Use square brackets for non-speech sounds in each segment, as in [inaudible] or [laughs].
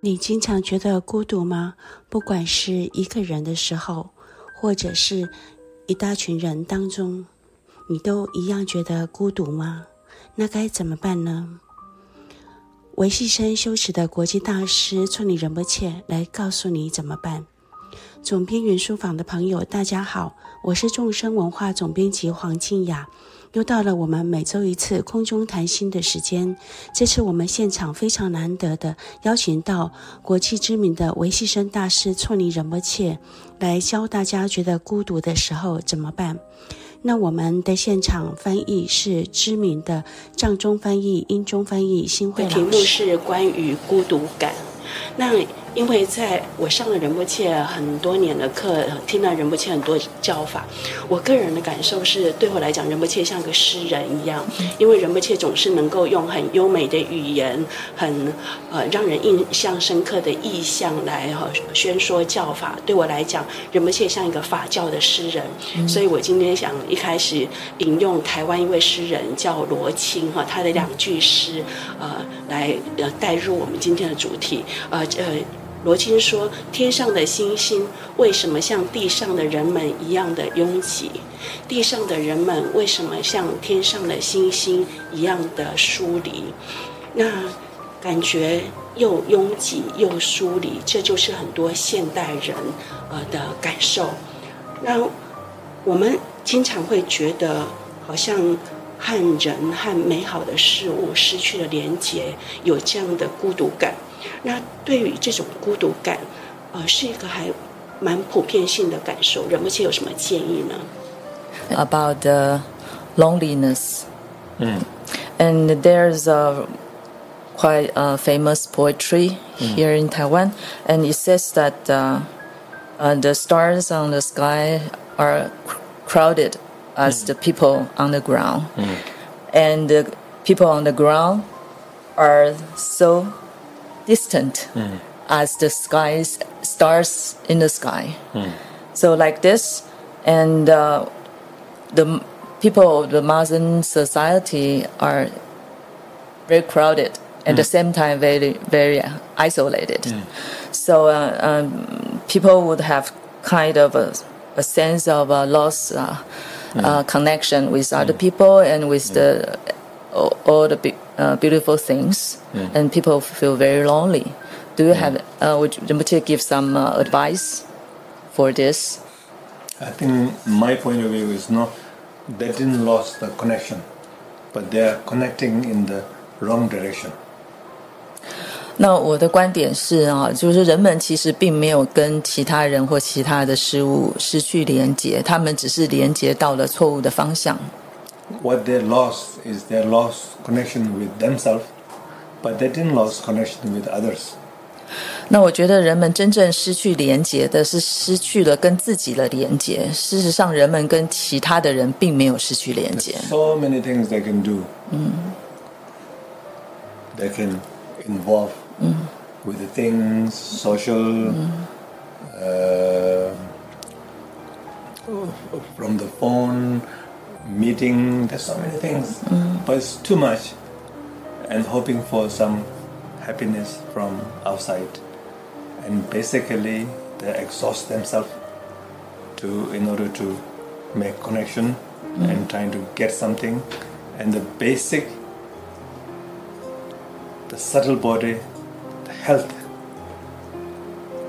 你经常觉得孤独吗？不管是一个人的时候，或者是一大群人当中，你都一样觉得孤独吗？那该怎么办呢？维系生修持的国际大师村里仁波切来告诉你怎么办。总编云书房的朋友，大家好，我是众生文化总编辑黄静雅。又到了我们每周一次空中谈心的时间。这次我们现场非常难得的邀请到国际知名的维系生大师措尼仁波切来教大家，觉得孤独的时候怎么办。那我们的现场翻译是知名的藏中翻译、英中翻译新会老师。题目是关于孤独感。那因为在我上了仁波切很多年的课，听了仁波切很多教法，我个人的感受是，对我来讲，仁波切像个诗人一样，因为仁波切总是能够用很优美的语言，很呃让人印象深刻的意象来哈宣说教法。对我来讲，仁波切像一个法教的诗人，所以我今天想一开始引用台湾一位诗人叫罗青哈，他的两句诗，呃，来呃带入我们今天的主题，呃呃。罗青说：“天上的星星为什么像地上的人们一样的拥挤？地上的人们为什么像天上的星星一样的疏离？那感觉又拥挤又疏离，这就是很多现代人呃的感受。那我们经常会觉得，好像和人和美好的事物失去了连结，有这样的孤独感。” 那对于这种孤独感，呃，是一个还蛮普遍性的感受。仁波切有什么建议呢？About the loneliness. 嗯。And there's a quite a famous poetry here in Taiwan, and it says that uh, uh, the stars on the sky are crowded as the people on the ground, and the people on the ground are so distant mm. as the skies stars in the sky. Mm. So like this, and uh, the people of the Muslim society are very crowded at the same time very very isolated. So uh, um, people would have kind of a, a sense of a loss uh, uh, connection with other people and with the all, all the uh, beautiful things, mm. and people feel very lonely. Do you mm. have, uh, would Rinpoche give some uh, advice for this? I think my point of view is not, they didn't lose the connection, but they are connecting in the wrong direction. 那我的观点是啊，就是人们其实并没有跟其他人或其他的事物失去连接，他们只是连接到了错误的方向。 what they lost is they lost connection with themselves, but they didn't lose connection with others. 那我觉得人们真正失去连接的是失去了跟自己的连接。事实上，人们跟其他的人并没有失去连接。So many things they can do. 嗯。They can involve 嗯 with the things social. 嗯 uh, from the phone meeting, there's so many things, mm. but it's too much. And hoping for some happiness from outside, and basically they exhaust themselves to in order to make connection mm. and trying to get something, and the basic, the subtle body, the health,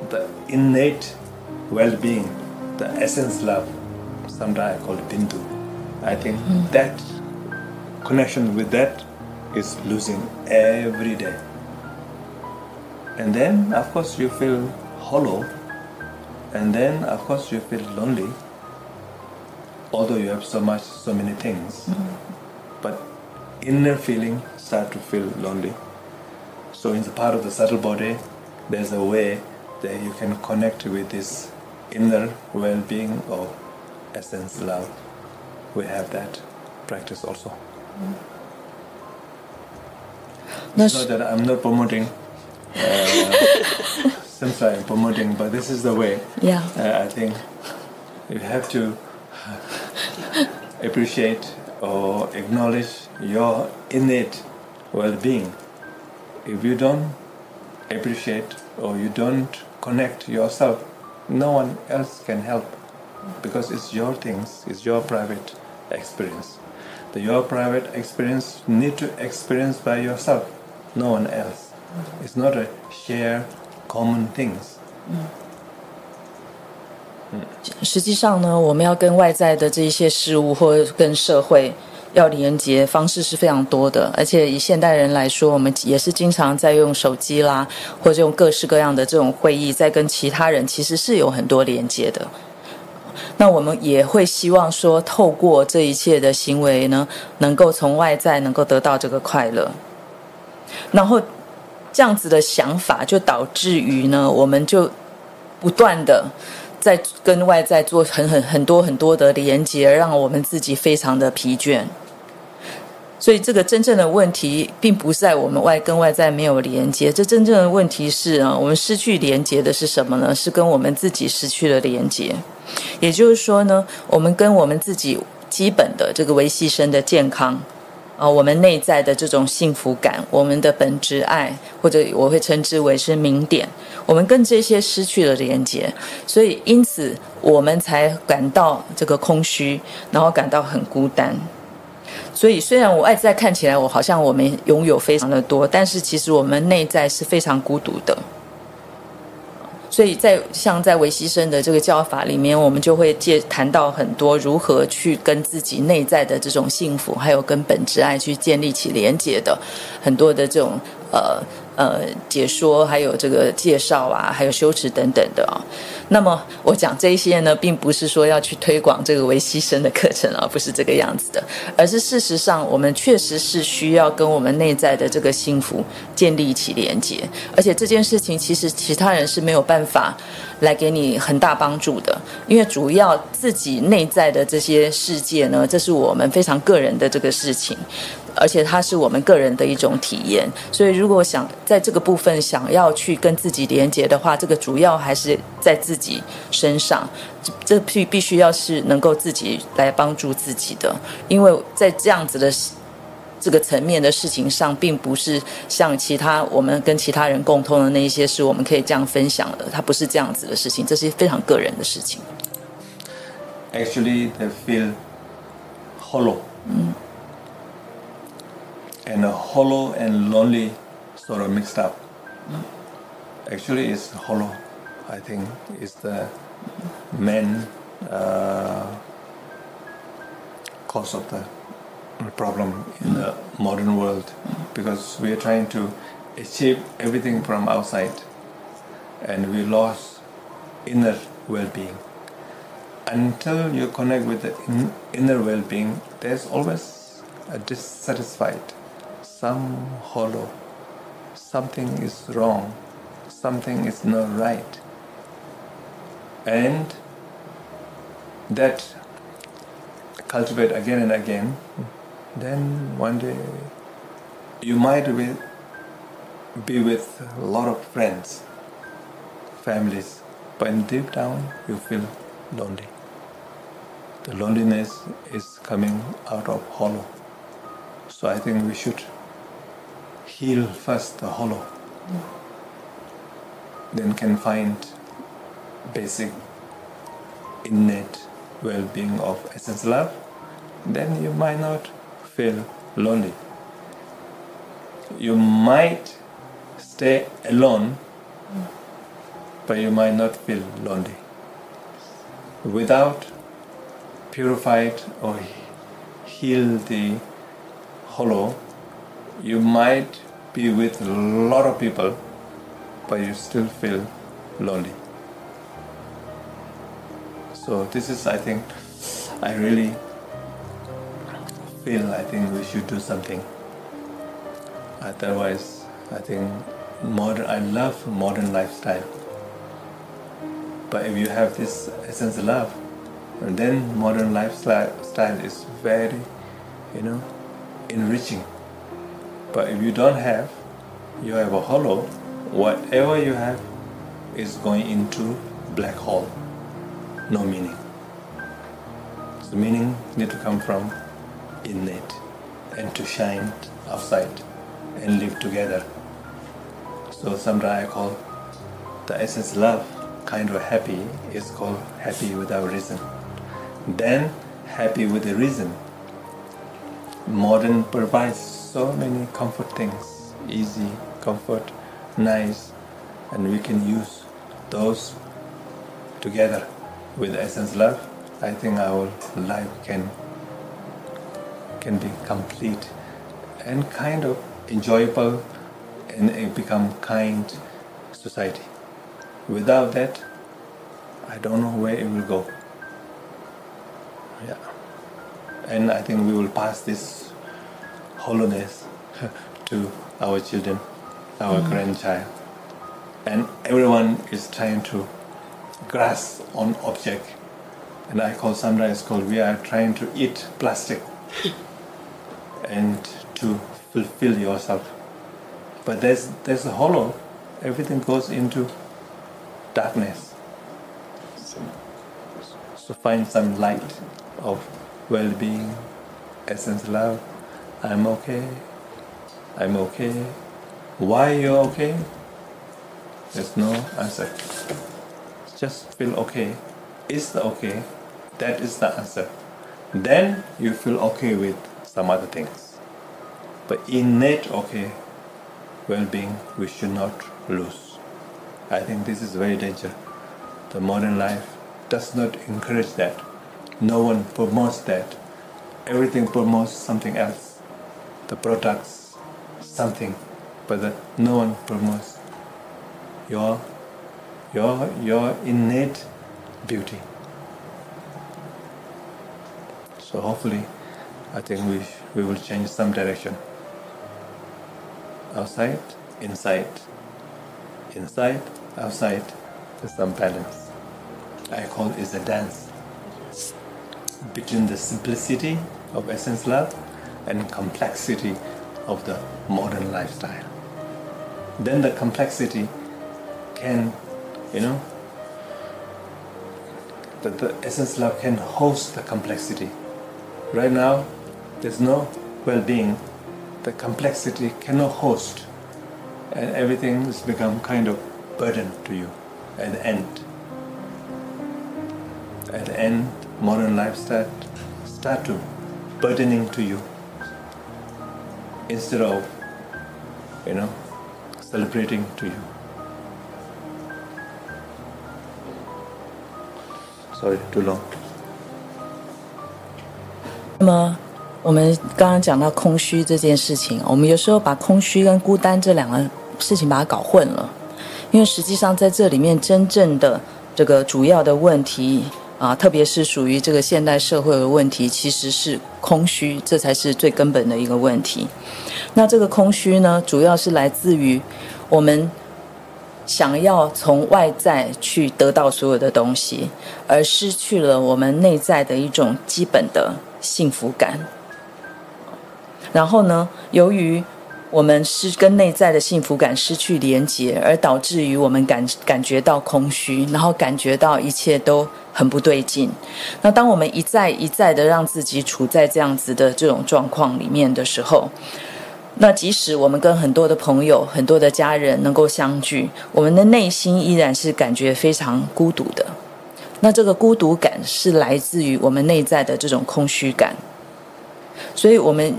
the innate well-being, the essence love. Sometimes I call it bindu I think mm. that connection with that is losing every day. And then, of course, you feel hollow, and then, of course, you feel lonely, although you have so much, so many things. Mm. But inner feeling start to feel lonely. So, in the part of the subtle body, there's a way that you can connect with this inner well-being or essence love we have that practice also. It's not that I'm not promoting, uh, [laughs] since I'm promoting, but this is the way. Yeah. Uh, I think you have to appreciate or acknowledge your innate well-being. If you don't appreciate or you don't connect yourself, no one else can help because it's your things, it's your private experience. The your private experience need to experience by yourself, no one else. It's not a share common things. 实际上呢，我们要跟外在的这一些事物，或者跟社会要连接，方式是非常多的。而且以现代人来说，我们也是经常在用手机啦，或者用各式各样的这种会议，在跟其他人其实是有很多连接的。 那我们也会希望说，透过这一切的行为呢，能够从外在能够得到这个快乐。然后这样子的想法，就导致于呢，我们就不断的。在跟外在做很很很多很多的连接，让我们自己非常的疲倦。所以，这个真正的问题，并不在我们外跟外在没有连接，这真正的问题是啊，我们失去连接的是什么呢？是跟我们自己失去了连接。也就是说呢，我们跟我们自己基本的这个维系生的健康。啊，我们内在的这种幸福感，我们的本质爱，或者我会称之为是明点，我们跟这些失去了连接，所以因此我们才感到这个空虚，然后感到很孤单。所以虽然我外在看起来我好像我们拥有非常的多，但是其实我们内在是非常孤独的。所以在像在维西生的这个教法里面，我们就会借谈到很多如何去跟自己内在的这种幸福，还有跟本质爱去建立起连接的很多的这种呃。呃，解说还有这个介绍啊，还有修持等等的啊、哦。那么我讲这些呢，并不是说要去推广这个微细身的课程啊，不是这个样子的，而是事实上我们确实是需要跟我们内在的这个幸福建立起连接，而且这件事情其实其他人是没有办法来给你很大帮助的，因为主要自己内在的这些世界呢，这是我们非常个人的这个事情。而且它是我们个人的一种体验，所以如果想在这个部分想要去跟自己连接的话，这个主要还是在自己身上，这必必须要是能够自己来帮助自己的，因为在这样子的这个层面的事情上，并不是像其他我们跟其他人共通的那一些是我们可以这样分享的，它不是这样子的事情，这是非常个人的事情。Actually, they feel hollow. 嗯。And a hollow and lonely sort of mixed up. Actually, it's hollow. I think it's the main uh, cause of the problem in the modern world because we are trying to achieve everything from outside and we lost inner well-being until you connect with the in, inner well-being there's always a dissatisfied some hollow. Something is wrong. Something is not right. And that cultivate again and again, then one day you might be, be with a lot of friends, families, but deep down you feel lonely. The loneliness is coming out of hollow. So I think we should heal first the hollow, then can find basic innate well-being of essence love, then you might not feel lonely. You might stay alone, but you might not feel lonely. Without purified or heal the hollow, you might be with a lot of people, but you still feel lonely. So this is, I think, I really feel I think we should do something. Otherwise, I think modern. I love modern lifestyle. But if you have this essence of love, then modern lifestyle is very, you know, enriching. But if you don't have, you have a hollow, whatever you have is going into black hole. No meaning. The meaning need to come from innate and to shine outside and live together. So sometimes I call the essence love kind of happy is called happy without reason. Then happy with a reason. Modern provides so many comfort things, easy, comfort, nice, and we can use those together with essence love. I think our life can can be complete and kind of enjoyable and become kind society. Without that, I don't know where it will go. Yeah. And I think we will pass this hollowness [laughs] to our children, our mm-hmm. grandchild. And everyone is trying to grasp on object. And I call sometimes called we are trying to eat plastic [laughs] and to fulfill yourself. But there's there's a hollow. Everything goes into darkness. So, so find some light of well-being, essence love. I'm okay. I'm okay. Why you're okay? There's no answer. Just feel okay. Is the okay? That is the answer. Then you feel okay with some other things. But innate okay well-being we should not lose. I think this is very dangerous. The modern life does not encourage that. No one promotes that. Everything promotes something else. The products, something, but that no one promotes your, your, your innate beauty. So hopefully, I think we, we will change some direction. Outside, inside, inside, outside, there's some balance. I call it a dance between the simplicity of essence love and complexity of the modern lifestyle. Then the complexity can, you know, the, the essence love can host the complexity. Right now, there's no well-being. The complexity cannot host, and everything has become kind of burden to you at the end. At the end, modern lifestyle start to burdening to you instead of, you know, celebrating to you. Sorry, too long. 那么，我们刚刚讲到空虚这件事情，我们有时候把空虚跟孤单这两个事情把它搞混了。因为实际上在这里面，真正的这个主要的问题啊，特别是属于这个现代社会的问题，其实是空虚，这才是最根本的一个问题。那这个空虚呢，主要是来自于我们想要从外在去得到所有的东西，而失去了我们内在的一种基本的幸福感。然后呢，由于我们是跟内在的幸福感失去连结，而导致于我们感感觉到空虚，然后感觉到一切都很不对劲。那当我们一再一再的让自己处在这样子的这种状况里面的时候，那即使我们跟很多的朋友、很多的家人能够相聚，我们的内心依然是感觉非常孤独的。那这个孤独感是来自于我们内在的这种空虚感，所以我们。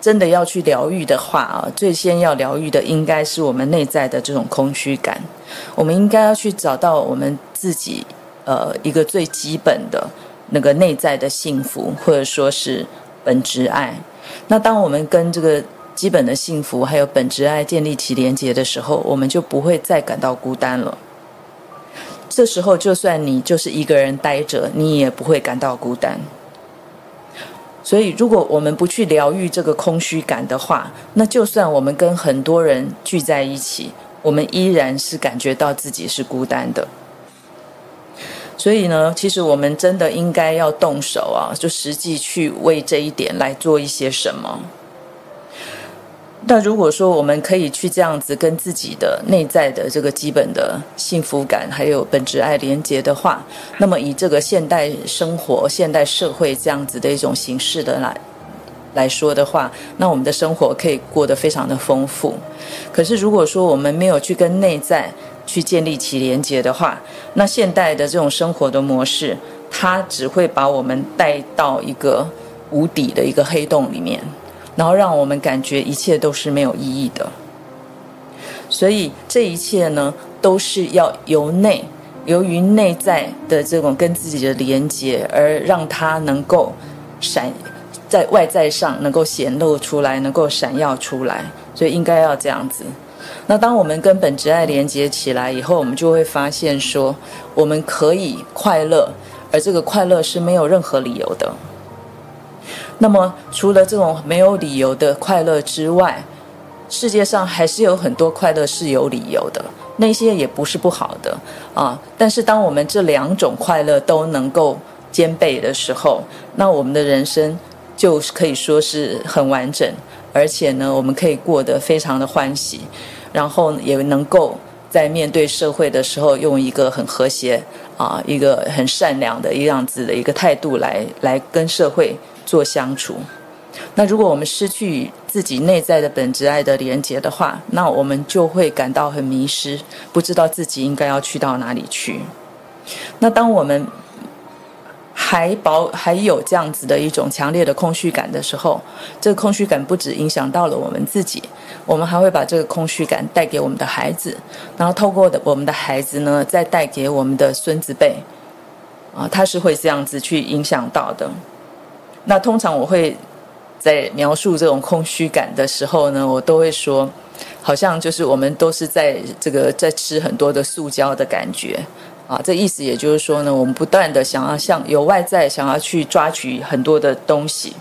真的要去疗愈的话啊，最先要疗愈的应该是我们内在的这种空虚感。我们应该要去找到我们自己，呃，一个最基本的那个内在的幸福，或者说是本质爱。那当我们跟这个基本的幸福还有本质爱建立起连接的时候，我们就不会再感到孤单了。这时候，就算你就是一个人待着，你也不会感到孤单。所以，如果我们不去疗愈这个空虚感的话，那就算我们跟很多人聚在一起，我们依然是感觉到自己是孤单的。所以呢，其实我们真的应该要动手啊，就实际去为这一点来做一些什么。那如果说我们可以去这样子跟自己的内在的这个基本的幸福感还有本质爱连接的话，那么以这个现代生活、现代社会这样子的一种形式的来来说的话，那我们的生活可以过得非常的丰富。可是如果说我们没有去跟内在去建立起连接的话，那现代的这种生活的模式，它只会把我们带到一个无底的一个黑洞里面，然后让我们感觉一切都是没有意义的。所以这一切呢，都是要由内，由于内在的这种跟自己的连接，而让它能够闪，在外在上能够显露出来，能够闪耀出来。所以应该要这样子。那当我们跟本质爱连接起来以后，我们就会发现说，我们可以快乐，而这个快乐是没有任何理由的。那么除了这种没有理由的快乐之外，世界上还是有很多快乐是有理由的，那些也不是不好的啊。但是当我们这两种快乐都能够兼备的时候，那我们的人生就可以说是很完整，而且呢，我们可以过得非常的欢喜，然后也能够在面对社会的时候，用一个很和谐啊，一个很善良的一样子的一个态度来来跟社会做相处。那如果我们失去自己内在的本质爱的连接的话，那我们就会感到很迷失，不知道自己应该要去到哪里去。那当我们还保还有这样子的一种强烈的空虚感的时候，这个空虚感不止影响到了我们自己，我们还会把这个空虚感带给我们的孩子，然后透过的我们的孩子呢，再带给我们的孙子辈，啊，他是会这样子去影响到的。那通常我会。在描述这种空虚感的时候呢，我都会说，好像就是我们都是在这个在吃很多的塑胶的感觉啊。这意思也就是说呢，我们不断的想要向有外在想要去抓取很多的东西，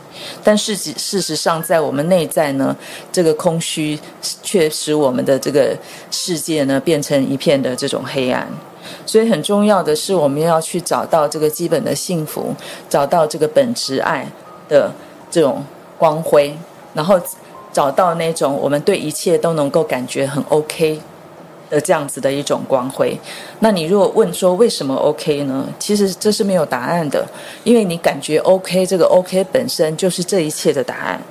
但事实事实上在我们内在呢，这个空虚却使我们的这个世界呢变成一片的这种黑暗。所以很重要的是，我们要去找到这个基本的幸福，找到这个本质爱的这种。光辉，然后找到那种我们对一切都能够感觉很 OK 的这样子的一种光辉。那你如果问说为什么 OK 呢？其实这是没有答案的，因为你感觉 OK，这个 OK 本身就是这一切的答案。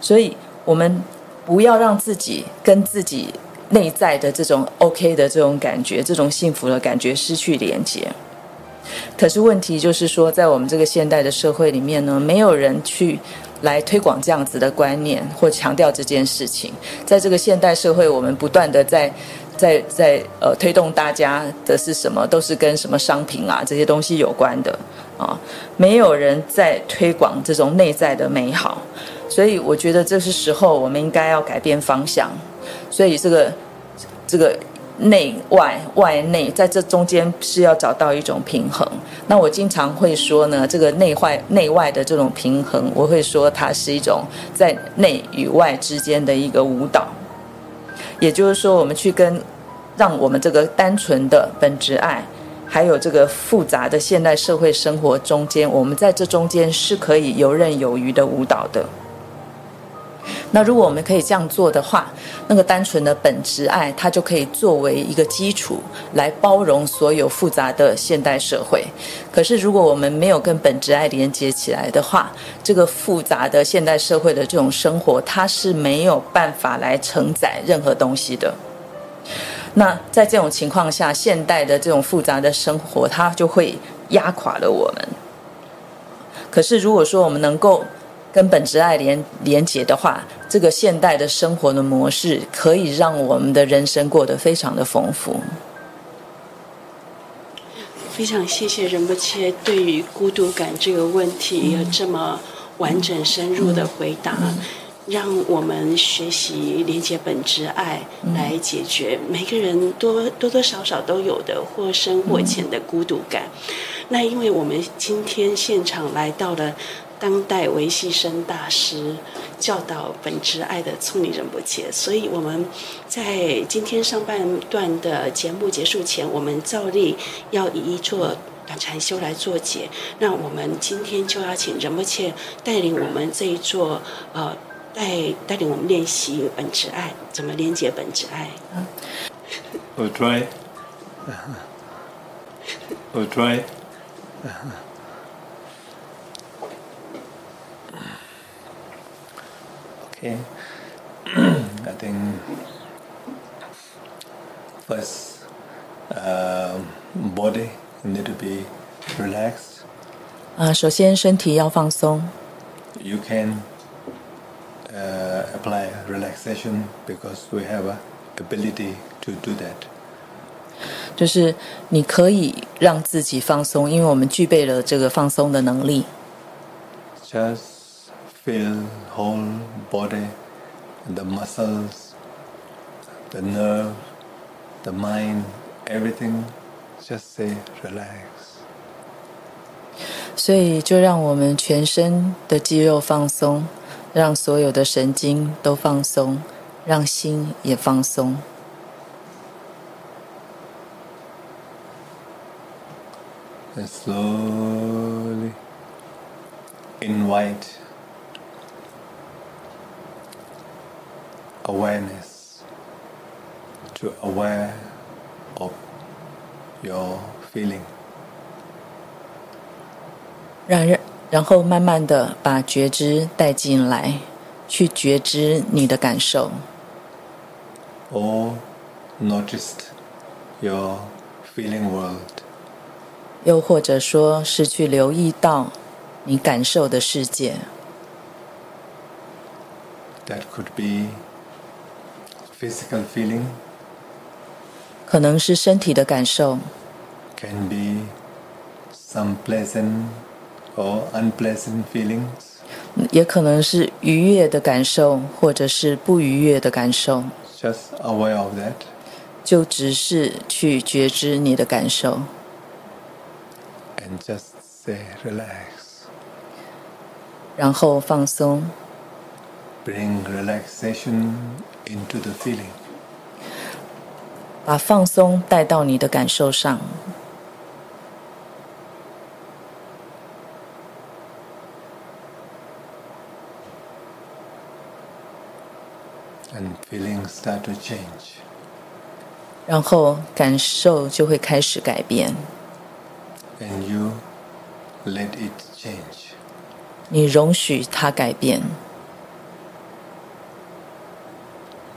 所以我们不要让自己跟自己内在的这种 OK 的这种感觉、这种幸福的感觉失去连接。可是问题就是说，在我们这个现代的社会里面呢，没有人去来推广这样子的观念或强调这件事情。在这个现代社会，我们不断的在在在呃推动大家的是什么，都是跟什么商品啊这些东西有关的啊，没有人在推广这种内在的美好。所以我觉得这是时候，我们应该要改变方向。所以这个这个。内外外内，在这中间是要找到一种平衡。那我经常会说呢，这个内外内外的这种平衡，我会说它是一种在内与外之间的一个舞蹈。也就是说，我们去跟让我们这个单纯的本质爱，还有这个复杂的现代社会生活中间，我们在这中间是可以游刃有余的舞蹈的。那如果我们可以这样做的话，那个单纯的本质爱，它就可以作为一个基础来包容所有复杂的现代社会。可是如果我们没有跟本质爱连接起来的话，这个复杂的现代社会的这种生活，它是没有办法来承载任何东西的。那在这种情况下，现代的这种复杂的生活，它就会压垮了我们。可是如果说我们能够跟本质爱连连接的话，这个现代的生活的模式可以让我们的人生过得非常的丰富。非常谢谢仁波切对于孤独感这个问题有这么完整深入的回答，让我们学习连接本质爱来解决每个人多多多少少都有的或深或浅的孤独感。那因为我们今天现场来到了。当代维系生大师教导本质爱的聪明仁波切，所以我们在今天上半段的节目结束前，我们照例要以一座短禅修来做结。那我们今天就要请仁波切带领我们这一座呃带带领我们练习本质爱，怎么连接本质爱？我 try，我 try。Okay. I think first, uh, body need to be relaxed. 啊，首先身体要放松。 You can uh, apply relaxation because we have a ability to do that. 就是你可以让自己放松，因为我们具备了这个放松的能力。 Just feel whole body, the muscles, the nerve, the mind, everything. Just say relax. 所以就让我们全身的肌肉放松，让所有的神经都放松，让心也放松。 And slowly invite awareness to aware of your feeling. 让人，然后慢慢的把觉知带进来，去觉知你的感受， or noticed your feeling world. 又或者说是去留意到你感受的世界。 That could be physical feeling, 可能是身体的感受， can be some pleasant or unpleasant feelings. 也可能是愉悦的感受，或者是不愉悦的感受。 Just aware of that. 就只是去觉知你的感受， and just say relax. 然后放松， Bring relaxation into the feeling. 把放松带到你的感受上。 and feelings start to change. 然后感受就会开始改变， And you let it change. 你容许它改变，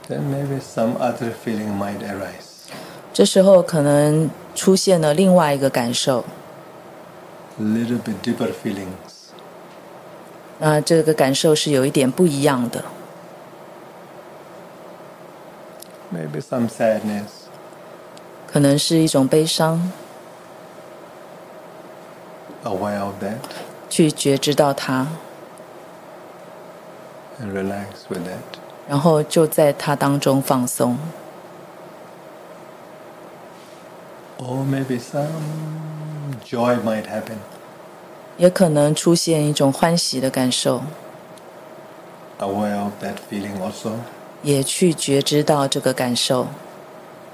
Then maybe some other feeling might arise. 这时候可能出现了另外一个感受， Little bit deeper feelings. 那这个感受是有一点不一样的， Maybe some sadness. 可能是一种悲伤， Aware of that 去觉知到它， and relax with that. 然后就在它当中放松，Or maybe some joy might happen. 也可能出现一种欢喜的感受，Aware of that feeling also 也去觉知到这个感受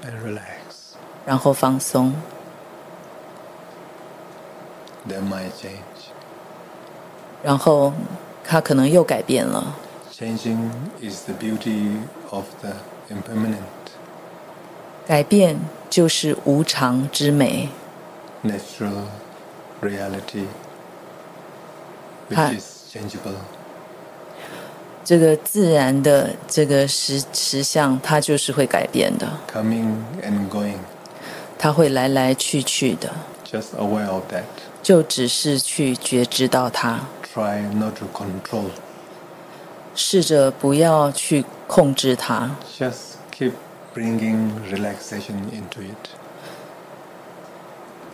，and relax. 然后放松，They might change. 然后它可能又改变了。Changing is the beauty of the impermanent, 改变就是无常之美， natural reality, which Hi. is changeable. 这个自然的这个实实相，它就是会改变的， coming and going. 它会来来去去的， Just aware of that. 就只是去觉知到它， Try not to control. 试着不要去控制它， Just keep bringing relaxation into it.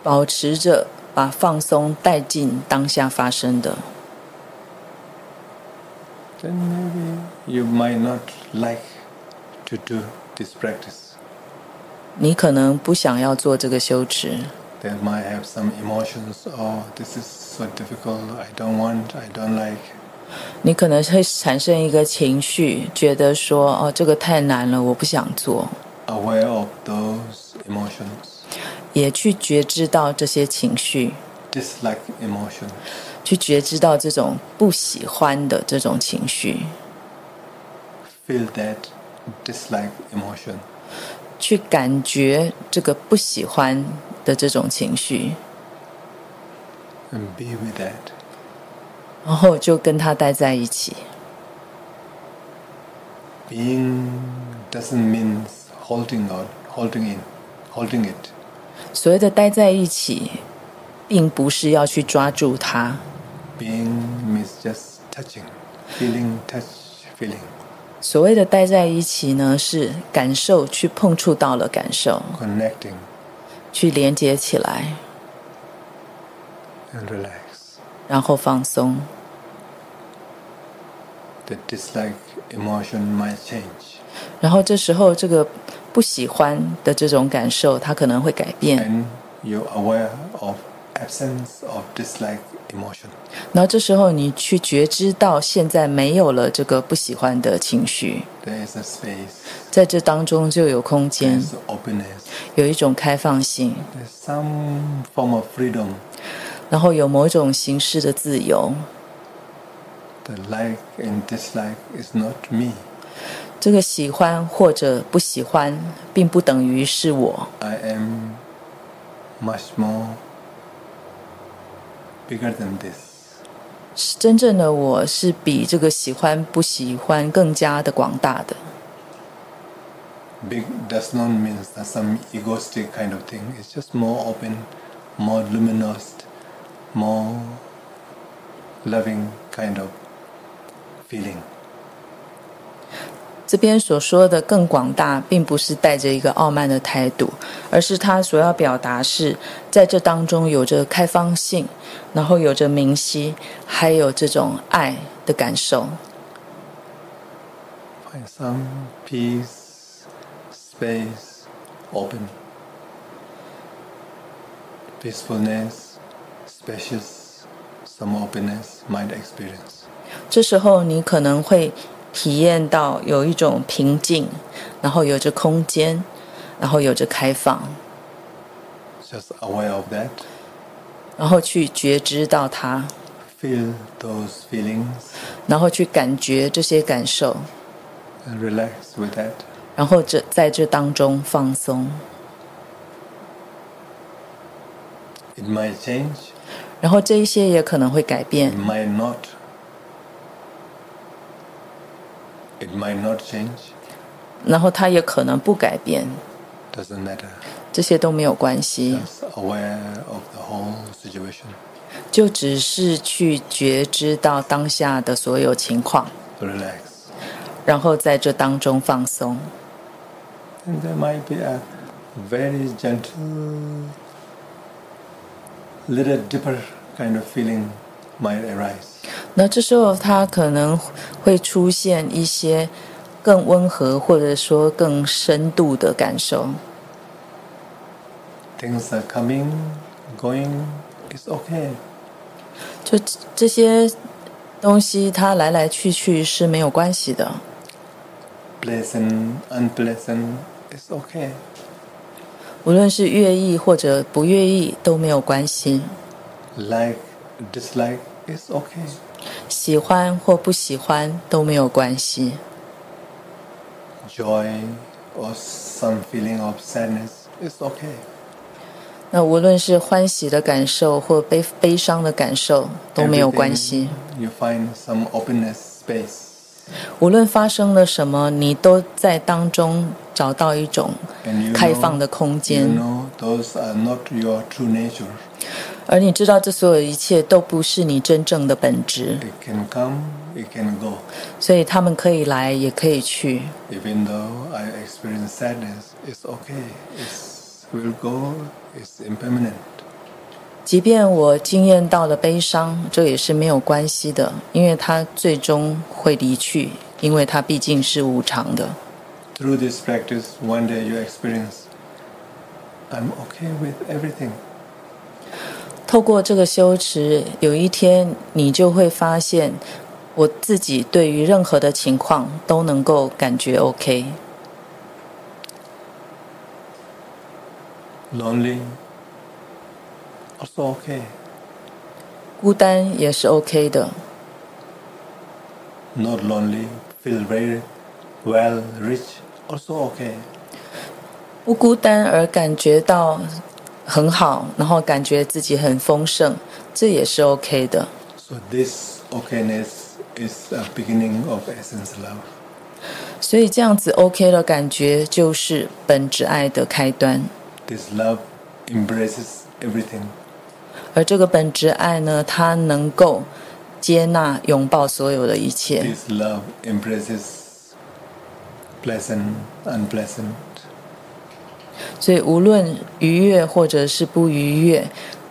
保持着把放松带进当下发生的。 Then maybe you might not like to do this practice. 你可能不想要做这个修持， They might have some emotions. Oh, this is so difficult. I don't want. I don't like. 你可能会产生一个情绪，觉得说：“哦，这个太难了，我不想做。Aware of those emotions. ”也去觉知到这些情绪，Dislike emotion. 去觉知到这种不喜欢的这种情绪，Feel that dislike emotion. 去感觉这个不喜欢的这种情绪，and be with that. 然后就跟他待在一起。Being doesn't mean holding out, holding in, holding it. 所谓的待在一起，并不是要去抓住它。Being means just touching, feeling, touch, feeling. 所谓的待在一起呢，是感受去碰触到了感受，connecting，去连接起来，and relax，然后放松。The dislike emotion might change。然后这时候，这个不喜欢的这种感受，它可能会改变。And you're aware of absence of dislike emotion。然后这时候你去觉知到现在没有了这个不喜欢的情绪。There is a space。在这当中就有空间。There's openness。有一种开放性。There's some form of freedom。然后有某种形式的自由。The like and dislike is not me。这个喜欢或者不喜欢，并不等于是我。I am much more bigger than this。是真正的我是比这个喜欢不喜欢更加的广大的。Big does not mean some egoistic kind of thing. It's just more open, more luminous, more loving kind of feeling. 这边所说的更广大，并不是带着一个傲慢的态度，而是他所要表达是在这当中有着开放性，然后有着明晰，还有这种爱的感受。Find some peace, space, open, peacefulness, spacious, some openness, mind experience. 这时候你可能会。体验到有一种平静，然后有着空间，然后有着开放。Just aware of that. 然后去觉知到它。Feel those feelings. 然后去感觉这些感受。And relax with that. 然后这在这当中放松。It might change. 然后这一些也可能会改变。It might not. It might not change. 然后它也可能不改变。Doesn't matter. 这些都没有关系。Just aware of the whole situation. 就只是去觉知到当下的所有情况。Relax. 然后在这当中放松。And there might be a very gentle, little deeper kind of feeling might arise. 那这时候，它可能会出现一些更温和，或者说更深度的感受。Things are coming, going, it's okay. 就这些东西，它来来去去是没有关系的。Pleasant, unpleasant, it's okay. 无论是愿意或者不愿意都没有关系。Like, dislike, it's okay. 喜欢或不喜欢都没有关系。Joy or some feeling of sadness is okay. 那无论是欢喜的感受或悲悲伤的感受都没有关系。You find some openness space. 无论发生了什么，你都在当中找到一种开放的空间。而你知道，这所有一切都不是你真正的本质。所以他们可以来，也可以去。即便我经验到了悲伤，这也是没有关系的，因为它最终会离去，因为它毕竟是无常的。Through this practice, one day you experience, I'm okay with everything. 透过这个修持，有一天你就会发现，我自己对于任何的情况都能够感觉 OK。Lonely, also okay. 孤单也是 OK 的。Not lonely, feel very well, rich, also okay. 不孤单而感觉到。很好，然后感觉自己很丰盛，这也是 OK 的。So this okayness is a beginning of essence love. 所以这样子 OK 的感觉就是本质爱的开端。This love embraces everything. 而这个本质爱呢，它能够接纳、拥抱所有的一切。This love embraces pleasant, unpleasant. 所以无论愉悦或者是不愉悦，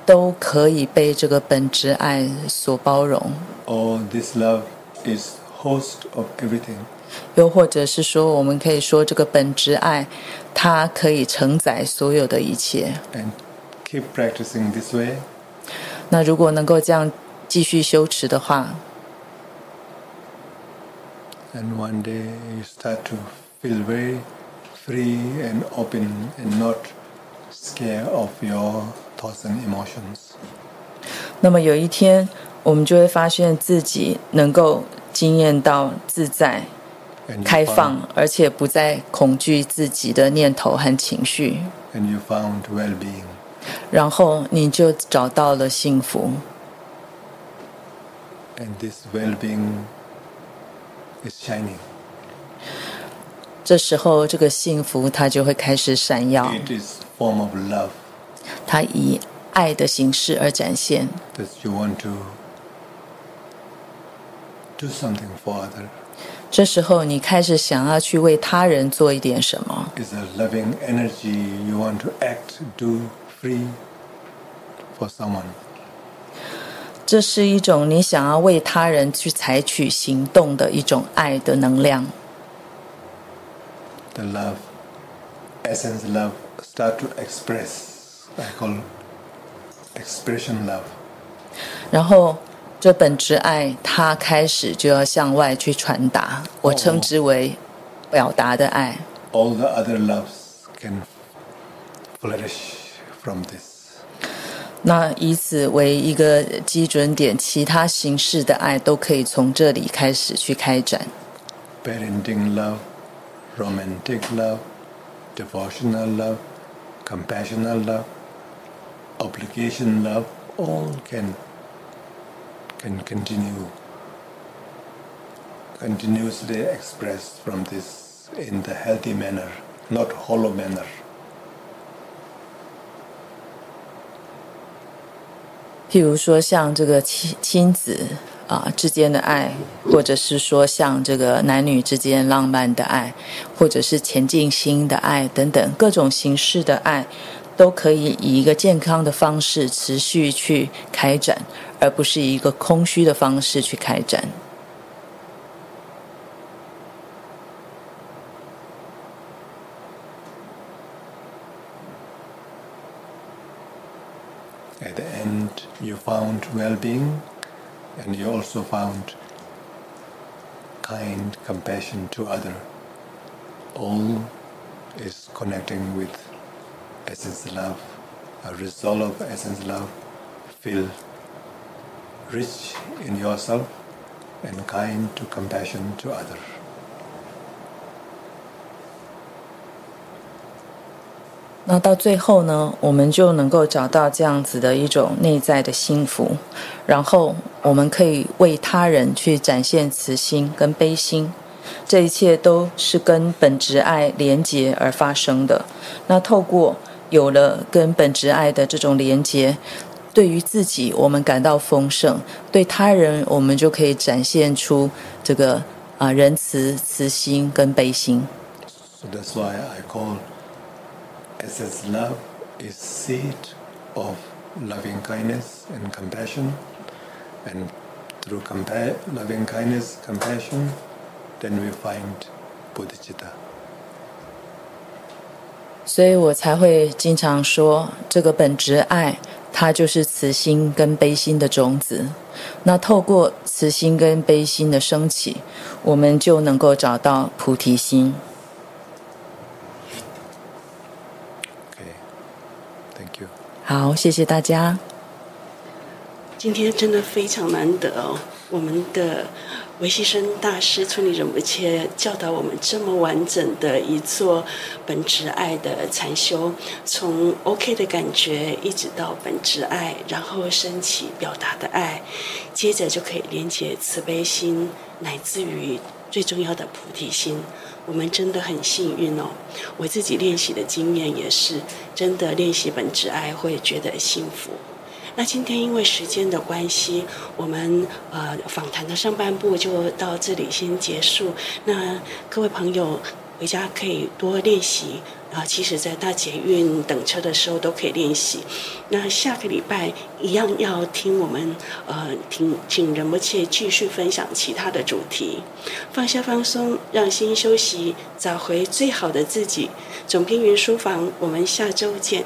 都可以被这个本质爱所包容。Or this love is host of everything. 又或者是说，我们可以说这个本质爱，它可以承载所有的一切。And keep practicing this way. 那如果能够这样继续修持的话，And one day you start to feel very free and open and not scared of your thoughts and emotions. 那么有一天，我们就会发现自己能够经验到自在。开放，而且不再恐惧自己的念头和情绪。And you found well-being. 然后你就找到了幸福。And this well-being is shining. 这时候，这个幸福它就会开始闪耀。It is form of love. 它以爱的形式而展现。That you want to do something for others. 这时候，你开始想要去为他人做一点什么。It's a loving energy you want to act, do free for someone. 这是一种你想要为他人去采取行动的一种爱的能量。The love, essence love, start to express. I call expression love. 然后。这本质爱，它开始就要向外去传达，我称之为表达的爱。All the other loves can flourish from this. 那以此为一个基准点，其他形式的爱都可以从这里开始去开展。Parenting love, romantic love, devotional love, compassionate love, obligation love, all can. can continue continuously expressed from this in the healthy manner, not hollow manner. 譬如说，像这个亲亲子啊之间的爱，或者是说像这个男女之间浪漫的爱，或者是前进心的爱等等各种形式的爱。都可以以一个健康的方式持续去开展，而不是以一个空虚的方式去开展。Found well-being, and you also found kind compassion to other. All is connecting with. Essence love, a result of essence love, feel rich in yourself and kind to compassion to others. 那到最后呢，我们就能够找到这样子的一种内在的幸福，然后我们可以为他人去展现慈心跟悲心，这一切都是跟本质爱连结而发生的。那透过有了跟本质爱的这种连接，对于自己我们感到丰盛，对他人我们就可以展现出这个啊仁慈、慈心跟悲心。So that's why I call essence love is seed of loving kindness and compassion, and through compa loving kindness, compassion, then we find bodhicitta. 所以我才会经常说，这个本质爱，它就是慈心跟悲心的种子。那透过慈心跟悲心的升起，我们就能够找到菩提心。Okay. Thank you. 好，谢谢大家。今天真的非常难得哦，我们的。维西生大师村里仁波切教导我们这么完整的一座本质爱的禅修，从 OK 的感觉一直到本质爱，然后升起表达的爱，接着就可以连接慈悲心，乃至于最重要的菩提心。我们真的很幸运哦。我自己练习的经验也是，真的练习本质爱会觉得幸福。那今天因为时间的关系，我们呃访谈的上半部就到这里先结束。那各位朋友回家可以多练习啊，其实在大捷运等车的时候都可以练习。那下个礼拜一样要听我们呃听请仁波切继续分享其他的主题，放下放松，让心休息，找回最好的自己。总编云书房，我们下周见。